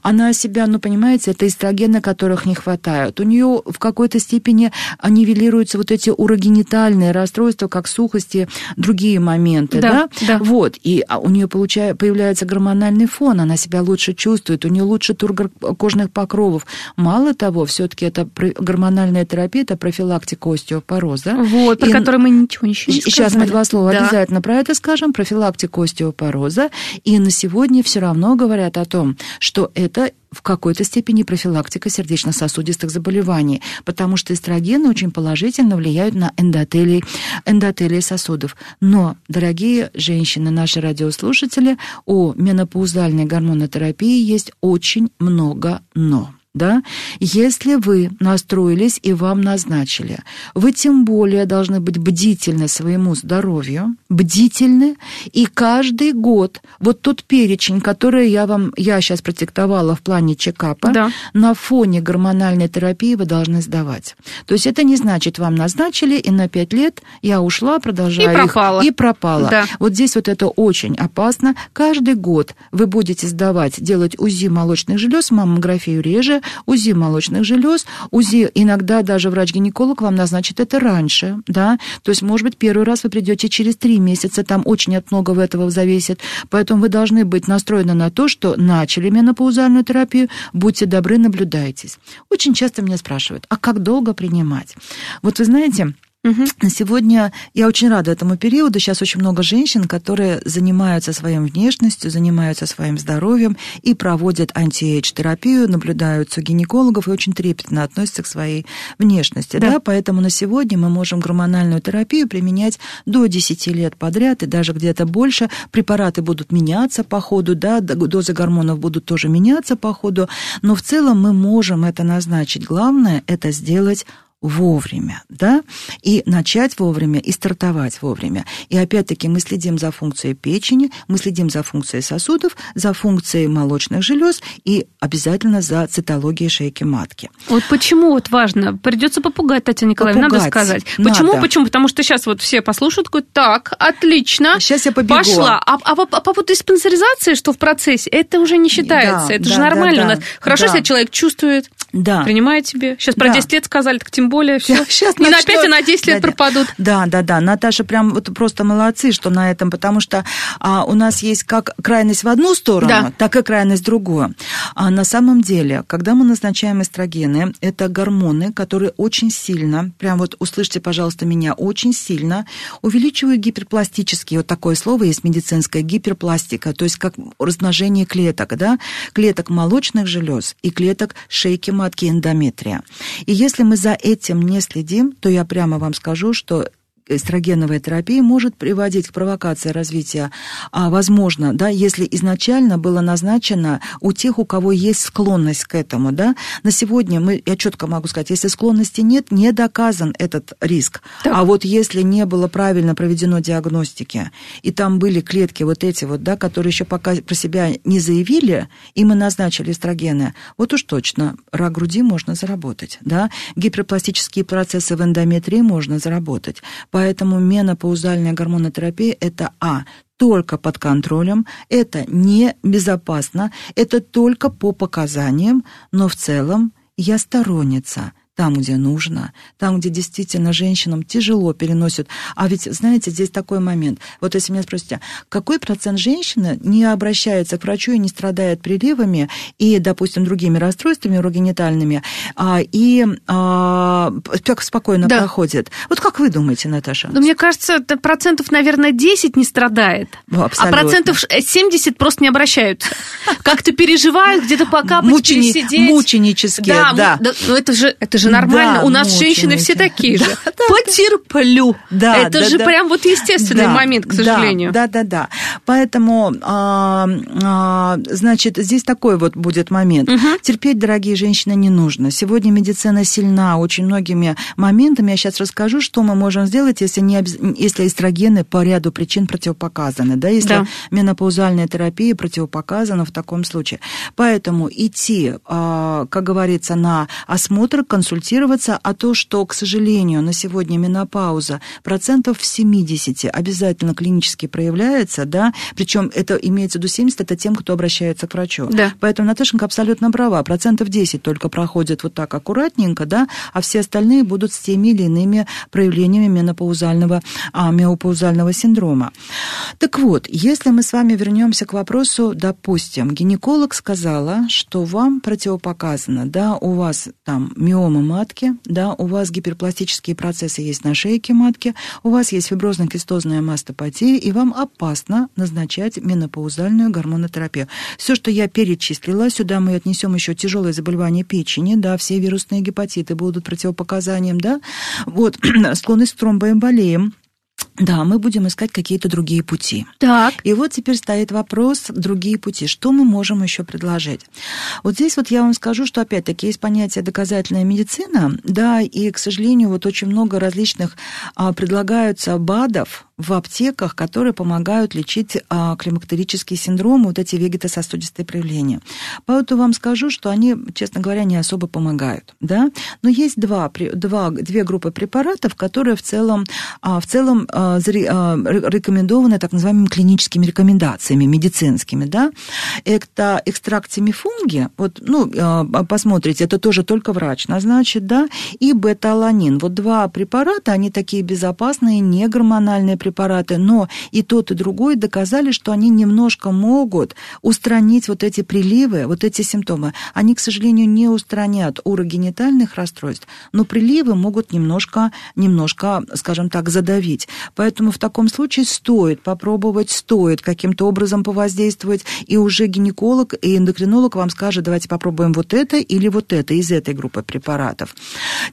она себя, ну, понимаете, это эстрогены, которых не хватает. У нее в какой-то степени нивелируются вот эти урогенитальные расстройства, как сухости, другие моменты, да?
да? да.
Вот, и а у нее получая, появляется гормональный фон, она себя лучше чувствует, у нее лучше тур кожных покровов. Мало того, все-таки это гормональная терапия, это профилактика остеопороза.
Вот, про и... который мы ничего еще не сказали.
Сейчас мы два слова да. обязательно про это скажем, профилактика остеопороза. И на сегодня все равно говорят о том, что что это в какой-то степени профилактика сердечно-сосудистых заболеваний, потому что эстрогены очень положительно влияют на эндотелий, эндотелий сосудов. Но, дорогие женщины, наши радиослушатели, у менопаузальной гормонотерапии есть очень много «но» да, если вы настроились и вам назначили, вы тем более должны быть бдительны своему здоровью, бдительны, и каждый год вот тот перечень, который я вам, я сейчас протектовала в плане чекапа,
да.
на фоне гормональной терапии вы должны сдавать. То есть это не значит, вам назначили, и на пять лет я ушла, продолжаю
и пропала.
Их, и пропала.
Да.
Вот здесь вот это очень опасно. Каждый год вы будете сдавать, делать УЗИ молочных желез, маммографию реже, УЗИ молочных желез, УЗИ иногда даже врач-гинеколог вам назначит это раньше, да, то есть, может быть, первый раз вы придете через три месяца, там очень от многого этого зависит, поэтому вы должны быть настроены на то, что начали менопаузальную терапию, будьте добры, наблюдайтесь. Очень часто меня спрашивают, а как долго принимать? Вот вы знаете, Угу. Сегодня я очень рада этому периоду. Сейчас очень много женщин, которые занимаются своей внешностью, занимаются своим здоровьем и проводят анти-эйдж-терапию, наблюдаются у гинекологов и очень трепетно относятся к своей внешности. Да. Да? Поэтому на сегодня мы можем гормональную терапию применять до 10 лет подряд и даже где-то больше. Препараты будут меняться по ходу, да, дозы гормонов будут тоже меняться по ходу, но в целом мы можем это назначить. Главное это сделать вовремя, да, и начать вовремя, и стартовать вовремя. И опять-таки мы следим за функцией печени, мы следим за функцией сосудов, за функцией молочных желез и обязательно за цитологией шейки матки.
Вот почему вот важно, придется попугать, Татьяна Николаевна,
попугать.
надо сказать. Почему?
Надо.
Почему? Потому что сейчас вот все послушают, такой, так, отлично,
сейчас я побегу.
пошла. А, а, по, а по поводу диспансеризации, что в процессе, это уже не считается,
да,
это
да,
же нормально
да,
у нас. Хорошо,
да.
если человек чувствует,
да.
принимает себе. Сейчас про
да.
10 лет сказали, так тем более все.
Сейчас
не на 5, а на 10 лет
да,
пропадут.
Да, да, да. Наташа прям вот просто молодцы, что на этом, потому что а, у нас есть как крайность в одну сторону,
Да.
так и крайность в другую. А на самом деле, когда мы назначаем эстрогены, это гормоны, которые очень сильно, прям вот услышьте, пожалуйста, меня, очень сильно увеличивают гиперпластические, вот такое слово есть медицинское, гиперпластика, то есть как размножение клеток, да, клеток молочных желез и клеток шейки матки эндометрия. И если мы за этим не следим, то я прямо вам скажу, что эстрогеновая терапия может приводить к провокации развития, а, возможно, да, если изначально было назначено у тех, у кого есть склонность к этому, да, на сегодня мы, я четко могу сказать, если склонности нет, не доказан этот риск.
Так.
А вот если не было правильно проведено диагностики, и там были клетки вот эти вот, да, которые еще пока про себя не заявили, и мы назначили эстрогены, вот уж точно рак груди можно заработать, да, гиперпластические процессы в эндометрии можно заработать. Поэтому менопаузальная гормонотерапия – это А только под контролем, это не безопасно, это только по показаниям, но в целом я сторонница там, где нужно, там, где действительно женщинам тяжело переносят. А ведь, знаете, здесь такой момент. Вот если меня спросите, какой процент женщины не обращается к врачу и не страдает приливами и, допустим, другими расстройствами урогенитальными, а, и а, спокойно да. проходит? Вот как вы думаете, Наташа?
Ну, мне кажется, процентов, наверное, 10 не страдает, ну, а процентов 70 просто не обращаются. Как-то переживают, где-то покапать, Мучени... пересидеть.
Мученические, да. да.
да. Ну, это же, это же нормально. Да, У нас женщины все такие же. *laughs* Да, Потерплю. Да, это да, же да. прям вот естественный да, момент, к сожалению.
Да, да, да. Поэтому, а, а, значит, здесь такой вот будет момент. Угу. Терпеть, дорогие женщины, не нужно. Сегодня медицина сильна очень многими моментами. Я сейчас расскажу, что мы можем сделать, если, не, если эстрогены по ряду причин противопоказаны. Да, если да. менопаузальная терапия противопоказана в таком случае. Поэтому идти, а, как говорится, на осмотр, консультироваться, а то, что, к сожалению, на сегодня менопауза процентов в 70 обязательно клинически проявляется, да, причем это имеется в виду 70, это тем, кто обращается к врачу.
Да.
Поэтому Наташенька абсолютно права, процентов 10 только проходит вот так аккуратненько, да, а все остальные будут с теми или иными проявлениями менопаузального, а, менопаузального синдрома. Так вот, если мы с вами вернемся к вопросу, допустим, гинеколог сказала, что вам противопоказано, да, у вас там миома матки, да, у вас гиперпластические процессы есть на шейке матки, у вас есть фиброзно-кистозная мастопатия, и вам опасно назначать менопаузальную гормонотерапию. Все, что я перечислила, сюда мы отнесем еще тяжелые заболевания печени, да, все вирусные гепатиты будут противопоказанием, да, вот, *clears throat* склонность к тромбоэмболиям, да, мы будем искать какие-то другие пути.
Так.
И вот теперь стоит вопрос, другие пути. Что мы можем еще предложить? Вот здесь вот я вам скажу, что опять-таки есть понятие доказательная медицина, да, и, к сожалению, вот очень много различных а, предлагаются БАДов, в аптеках, которые помогают лечить а, климактерический синдром, вот эти вегетососудистые проявления. Поэтому вам скажу, что они, честно говоря, не особо помогают. Да? Но есть два, два, две группы препаратов, которые в целом, а, в целом а, рекомендованы так называемыми клиническими рекомендациями, медицинскими. Да? Это экстракт семифунги, вот, ну, посмотрите, это тоже только врач назначит, да, и бета-аланин. Вот два препарата, они такие безопасные, не гормональные препараты, но и тот, и другой доказали, что они немножко могут устранить вот эти приливы, вот эти симптомы. Они, к сожалению, не устранят урогенитальных расстройств, но приливы могут немножко, немножко, скажем так, задавить. Поэтому в таком случае стоит попробовать, стоит каким-то образом повоздействовать, и уже гинеколог и эндокринолог вам скажет, давайте попробуем вот это или вот это из этой группы препаратов.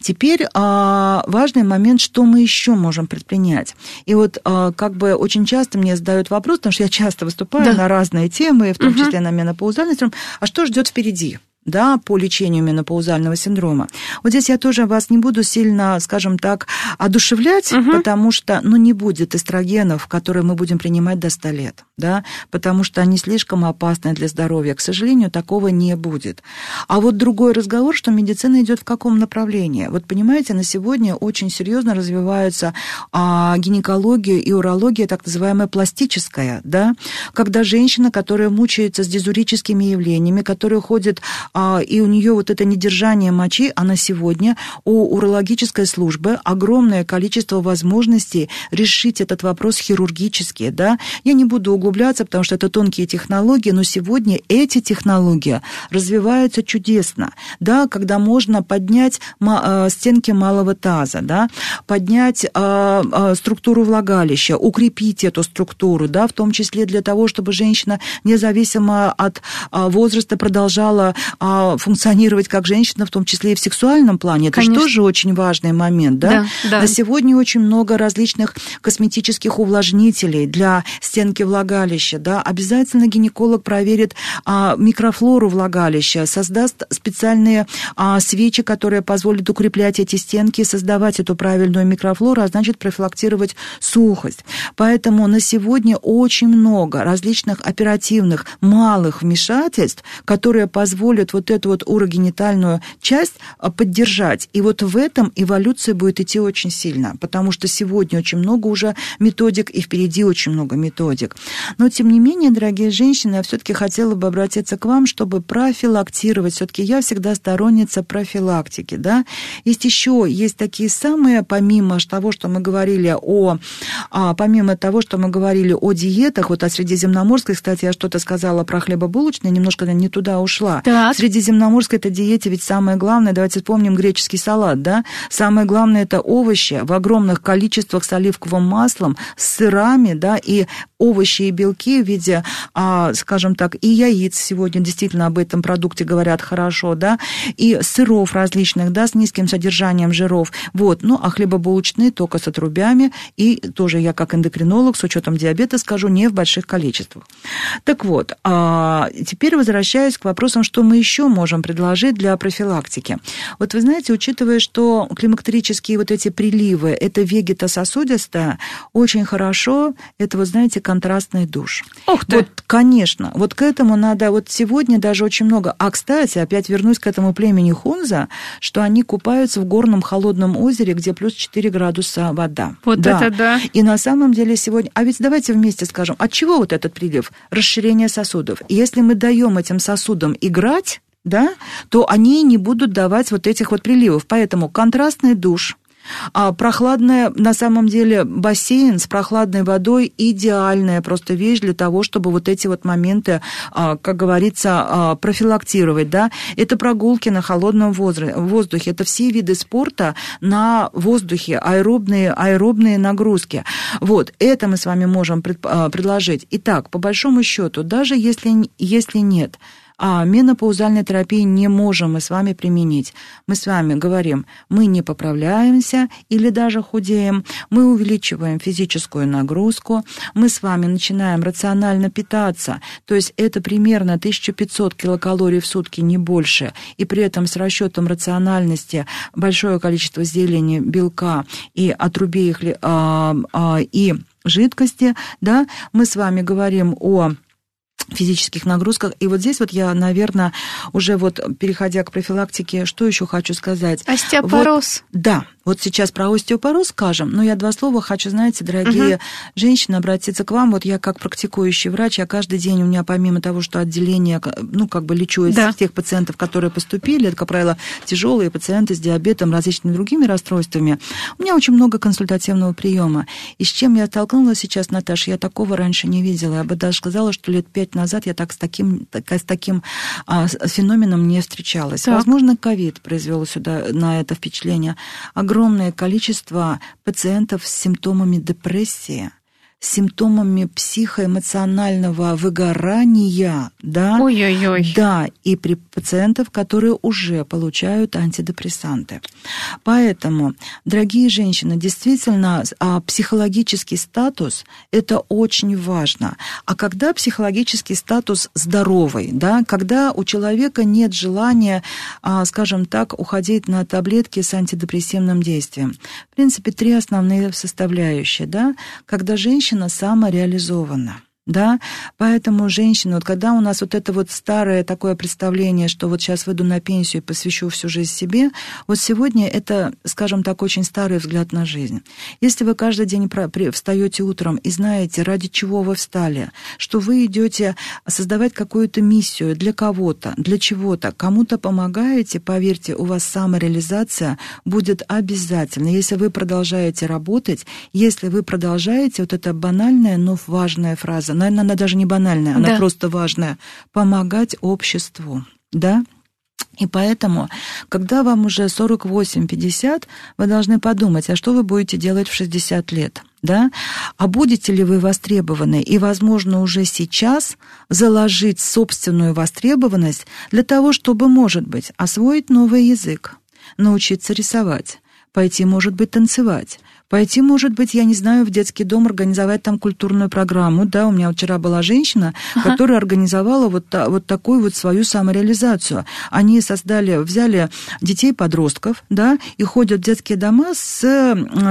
Теперь а, важный момент, что мы еще можем предпринять. И вот а, как бы очень часто мне задают вопрос, потому что я часто выступаю да. на разные темы, в том угу. числе на менопаузальный синдром, а что ждет впереди? Да, по лечению менопаузального синдрома. Вот здесь я тоже вас не буду сильно, скажем так, одушевлять, угу. потому что, ну, не будет эстрогенов, которые мы будем принимать до 100 лет, да, потому что они слишком опасны для здоровья. К сожалению, такого не будет. А вот другой разговор, что медицина идет в каком направлении. Вот понимаете, на сегодня очень серьезно развиваются а, гинекология и урология, так называемая пластическая, да, когда женщина, которая мучается с дизурическими явлениями, которая ходит и у нее вот это недержание мочи, она сегодня у урологической службы огромное количество возможностей решить этот вопрос хирургически, да. Я не буду углубляться, потому что это тонкие технологии, но сегодня эти технологии развиваются чудесно, да, когда можно поднять а, стенки малого таза, да, поднять а, структуру влагалища, укрепить эту структуру, да, в том числе для того, чтобы женщина независимо от возраста продолжала а, функционировать как женщина, в том числе и в сексуальном плане. Это Конечно. же тоже очень важный момент, да?
Да, да?
На сегодня очень много различных косметических увлажнителей для стенки влагалища, да? Обязательно гинеколог проверит а, микрофлору влагалища, создаст специальные а, свечи, которые позволят укреплять эти стенки, создавать эту правильную микрофлору, а значит профилактировать сухость. Поэтому на сегодня очень много различных оперативных малых вмешательств, которые позволят вот, вот эту вот урогенитальную часть а, поддержать. И вот в этом эволюция будет идти очень сильно, потому что сегодня очень много уже методик, и впереди очень много методик. Но, тем не менее, дорогие женщины, я все-таки хотела бы обратиться к вам, чтобы профилактировать. Все-таки я всегда сторонница профилактики, да. Есть еще, есть такие самые, помимо того, что мы говорили о, а, помимо того, что мы говорили о диетах, вот о средиземноморской, кстати, я что-то сказала про хлебобулочные, немножко не туда ушла.
Так.
Средиземноморской это диете ведь самое главное, давайте вспомним греческий салат, да, самое главное это овощи в огромных количествах с оливковым маслом, с сырами, да, и овощи и белки в виде, а, скажем так, и яиц сегодня действительно об этом продукте говорят хорошо, да, и сыров различных, да, с низким содержанием жиров, вот, ну, а хлебобулочные только с отрубями, и тоже я как эндокринолог с учетом диабета скажу, не в больших количествах. Так вот, а, теперь возвращаясь к вопросам, что мы еще можем предложить для профилактики. Вот вы знаете, учитывая, что климактерические вот эти приливы, это вегетососудистая, очень хорошо, это, вы знаете, контрастный душ.
Ух ты!
Вот, конечно, вот к этому надо, вот сегодня даже очень много, а, кстати, опять вернусь к этому племени Хунза, что они купаются в горном холодном озере, где плюс 4 градуса вода.
Вот
да.
это да.
И на самом деле сегодня, а ведь давайте вместе скажем, от чего вот этот прилив? Расширение сосудов. Если мы даем этим сосудам играть, да, то они не будут давать вот этих вот приливов. Поэтому контрастный душ, а прохладная, на самом деле, бассейн с прохладной водой идеальная просто вещь для того, чтобы вот эти вот моменты, а, как говорится, а, профилактировать, да. Это прогулки на холодном воздухе, это все виды спорта на воздухе, аэробные, аэробные нагрузки. Вот, это мы с вами можем а, предложить. Итак, по большому счету, даже если, если нет а менопаузальной терапии не можем мы с вами применить. Мы с вами говорим, мы не поправляемся или даже худеем, мы увеличиваем физическую нагрузку, мы с вами начинаем рационально питаться, то есть это примерно 1500 килокалорий в сутки, не больше, и при этом с расчетом рациональности большое количество зелени, белка и отрубей а, а, и жидкости, да, мы с вами говорим о физических нагрузках. И вот здесь вот я, наверное, уже вот переходя к профилактике, что еще хочу сказать?
Остеопороз.
Вот, да, вот сейчас про остеопороз скажем, но я два слова хочу, знаете, дорогие угу. женщины, обратиться к вам. Вот я как практикующий врач, я каждый день у меня помимо того, что отделение, ну, как бы лечу из да. тех пациентов, которые поступили, это, как правило, тяжелые пациенты с диабетом, различными другими расстройствами, у меня очень много консультативного приема. И с чем я столкнулась сейчас, Наташа, я такого раньше не видела. Я бы даже сказала, что лет пять назад я так с таким, так, с таким а, феноменом не встречалась. Так. Возможно, ковид произвел сюда на это впечатление. Огромное количество пациентов с симптомами депрессии – симптомами психоэмоционального выгорания, да,
Ой-ой-ой.
да, и при пациентов, которые уже получают антидепрессанты. Поэтому, дорогие женщины, действительно, а, психологический статус – это очень важно. А когда психологический статус здоровый, да, когда у человека нет желания, а, скажем так, уходить на таблетки с антидепрессивным действием. В принципе, три основные составляющие, да, когда женщина женщина самореализована да, поэтому женщины, вот когда у нас вот это вот старое такое представление, что вот сейчас выйду на пенсию и посвящу всю жизнь себе, вот сегодня это, скажем так, очень старый взгляд на жизнь. Если вы каждый день встаете утром и знаете, ради чего вы встали, что вы идете создавать какую-то миссию для кого-то, для чего-то, кому-то помогаете, поверьте, у вас самореализация будет обязательно. Если вы продолжаете работать, если вы продолжаете, вот эта банальная, но важная фраза, наверное, она даже не банальная, она да. просто важная, помогать обществу, да? И поэтому, когда вам уже 48-50, вы должны подумать, а что вы будете делать в 60 лет? Да? А будете ли вы востребованы? И, возможно, уже сейчас заложить собственную востребованность для того, чтобы, может быть, освоить новый язык, научиться рисовать, пойти, может быть, танцевать, Пойти, может быть, я не знаю, в детский дом организовать там культурную программу. Да, у меня вчера была женщина, ага. которая организовала вот, вот такую вот свою самореализацию. Они создали, взяли детей-подростков, да, и ходят в детские дома с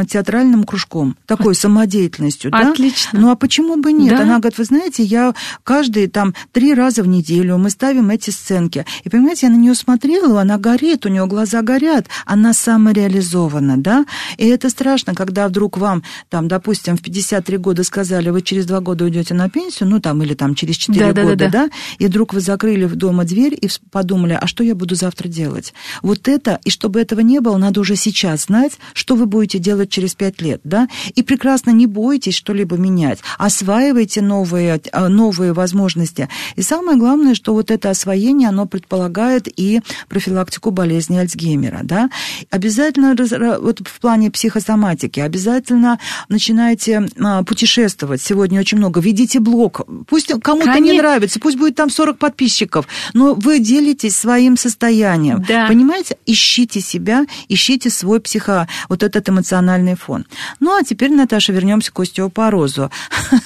театральным кружком, такой самодеятельностью, да.
Отлично.
Ну а почему бы нет?
Да.
Она говорит, вы знаете, я каждые там три раза в неделю мы ставим эти сценки. И понимаете, я на нее смотрела, она горит, у нее глаза горят, она самореализована, да. И это страшно, когда вдруг вам, там, допустим, в 53 года сказали, вы через два года уйдете на пенсию, ну там, или там через 4
да,
года,
да, да,
да, и вдруг вы закрыли дома дверь и подумали, а что я буду завтра делать? Вот это, и чтобы этого не было, надо уже сейчас знать, что вы будете делать через 5 лет, да, и прекрасно не бойтесь что-либо менять, осваивайте новые, э, новые возможности. И самое главное, что вот это освоение, оно предполагает и профилактику болезни Альцгеймера, да. Обязательно вот в плане психосоматики, обязательно начинайте а, путешествовать. Сегодня очень много. Ведите блог. Пусть кому-то не нравится, пусть будет там 40 подписчиков, но вы делитесь своим состоянием.
Да.
Понимаете? Ищите себя, ищите свой психо, вот этот эмоциональный фон. Ну, а теперь, Наташа, вернемся к остеопорозу.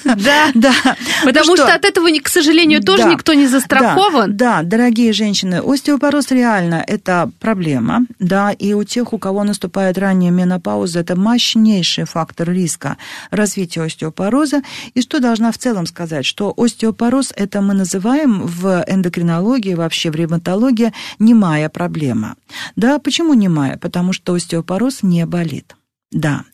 Да, *laughs*
да.
Потому ну, что, от этого, к сожалению, тоже никто не застрахован.
Да, дорогие женщины, остеопороз реально это проблема, да, и у тех, у кого наступает ранняя менопауза, это мощнейший фактор риска развития остеопороза. И что должна в целом сказать, что остеопороз это мы называем в эндокринологии, вообще в ревматологии немая проблема. Да, почему немая? Потому что остеопороз не болит. Да.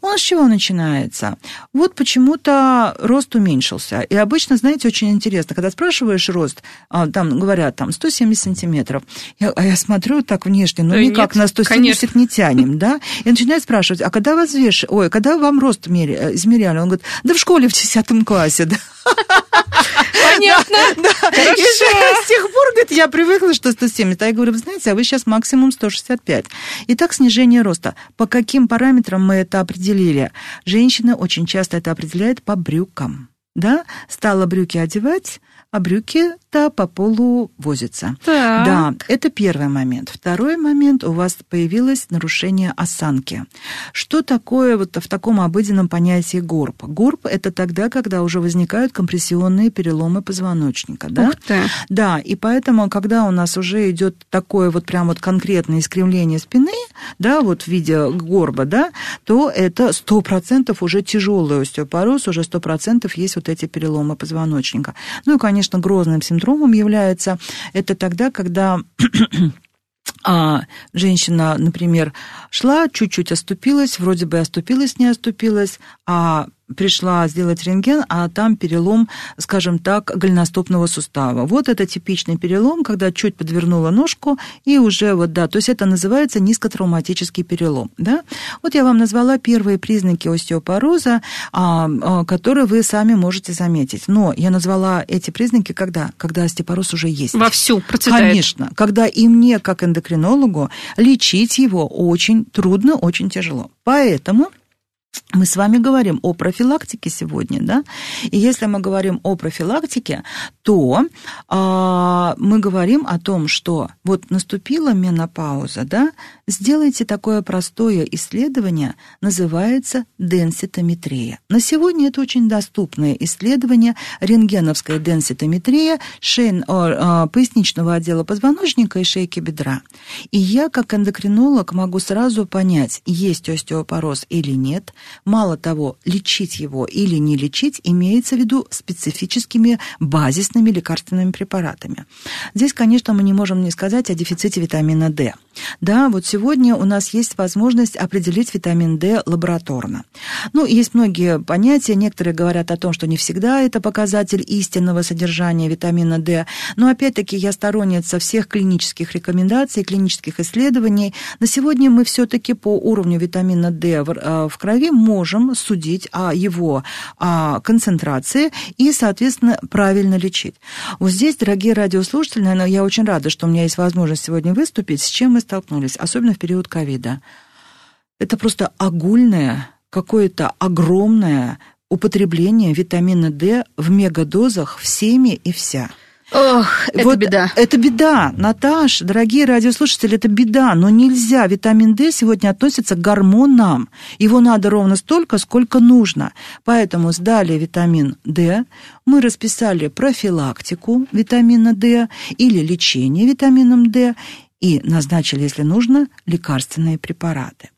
Он с чего начинается? Вот почему-то рост уменьшился. И обычно, знаете, очень интересно, когда спрашиваешь рост, а, там говорят, там, 170 сантиметров. Я, а я смотрю так внешне, ну, да никак нет, на 170 конечно. не тянем, да? И начинаю спрашивать, а когда вас веш... Ой, когда вам рост. Э, измеряли? Он говорит, да в школе в 10 классе, да.
Понятно. *laughs* Да, да. Хорошо. И
с тех пор, говорит, я привыкла, что 170. А я говорю, вы знаете, а вы сейчас максимум 165. Итак, снижение роста. По каким параметрам мы это определили? Женщины очень часто это определяют по брюкам. Да, стала брюки одевать, а брюки-то по полу возятся.
Так.
Да, это первый момент. Второй момент, у вас появилось нарушение осанки. Что такое вот в таком обыденном понятии горб? Горб – это тогда, когда уже возникают компрессионные переломы позвоночника. Да?
Ух ты.
Да, и поэтому, когда у нас уже идет такое вот прям вот конкретное искривление спины, да, вот в виде горба, да, то это 100% уже тяжелый остеопороз, уже 100% есть вот эти переломы позвоночника. Ну и, конечно, грозным синдромом является, это тогда, когда *clears throat* а женщина, например, шла, чуть-чуть оступилась, вроде бы оступилась, не оступилась, а пришла сделать рентген, а там перелом, скажем так, голеностопного сустава. Вот это типичный перелом, когда чуть подвернула ножку, и уже вот, да, то есть это называется низкотравматический перелом, да. Вот я вам назвала первые признаки остеопороза, а, а, которые вы сами можете заметить. Но я назвала эти признаки когда? Когда остеопороз уже есть.
Вовсю процветает.
Конечно. Когда и мне, как эндокринологу, лечить его очень трудно, очень тяжело. Поэтому мы с вами говорим о профилактике сегодня, да? И если мы говорим о профилактике, то э, мы говорим о том, что вот наступила менопауза, да? Сделайте такое простое исследование, называется денситометрия. На сегодня это очень доступное исследование, рентгеновская денситометрия шейн, э, поясничного отдела позвоночника и шейки бедра. И я, как эндокринолог, могу сразу понять, есть остеопороз или нет, Мало того, лечить его или не лечить имеется в виду специфическими базисными лекарственными препаратами. Здесь, конечно, мы не можем не сказать о дефиците витамина D. Да, вот сегодня у нас есть возможность определить витамин D лабораторно. Ну, есть многие понятия, некоторые говорят о том, что не всегда это показатель истинного содержания витамина D, но опять-таки я сторонница всех клинических рекомендаций, клинических исследований. На сегодня мы все-таки по уровню витамина D в э, можем судить о его о концентрации и, соответственно, правильно лечить. Вот здесь, дорогие радиослушатели, наверное, я очень рада, что у меня есть возможность сегодня выступить, с чем мы столкнулись, особенно в период ковида. Это просто огульное, какое-то огромное употребление витамина D в мегадозах всеми и вся.
Ох, это
вот
беда.
Это беда, Наташ, дорогие радиослушатели, это беда, но нельзя. Витамин D сегодня относится к гормонам. Его надо ровно столько, сколько нужно. Поэтому сдали витамин D, мы расписали профилактику витамина D или лечение витамином D и назначили, если нужно, лекарственные препараты.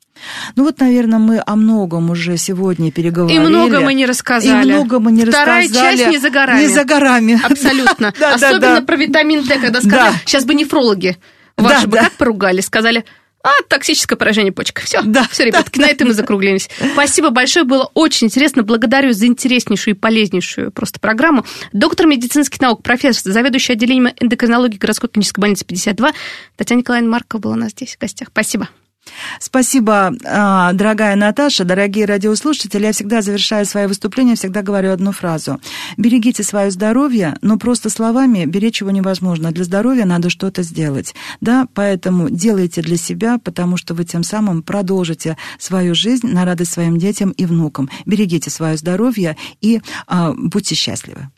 Ну вот, наверное, мы о многом уже сегодня переговорили.
И много мы не рассказали.
И много мы не
Вторая
рассказали.
часть не за горами.
Не за горами.
Абсолютно. *laughs*
Да, да,
Особенно
да.
про витамин D, когда сказали,
Да.
сейчас бы нефрологи
Да,
ваши бы
да.
как поругали, сказали, а, токсическое поражение почек. Все,
Да,
все, ребятки, на этом мы закруглились. Спасибо большое, было очень интересно. Благодарю за интереснейшую и полезнейшую просто программу. Доктор медицинских наук, профессор, заведующий отделением эндокринологии городской клинической больницы 52, Татьяна Николаевна Маркова была у нас здесь в гостях. Спасибо.
Спасибо, а, дорогая Наташа, дорогие радиослушатели. Я всегда завершаю свои выступления, всегда говорю одну фразу. Берегите свое здоровье, но просто словами беречь его невозможно. Для здоровья надо что-то сделать. Да, поэтому делайте для себя, потому что вы тем самым продолжите свою жизнь на радость своим детям и внукам. Берегите свое здоровье и а, будьте счастливы.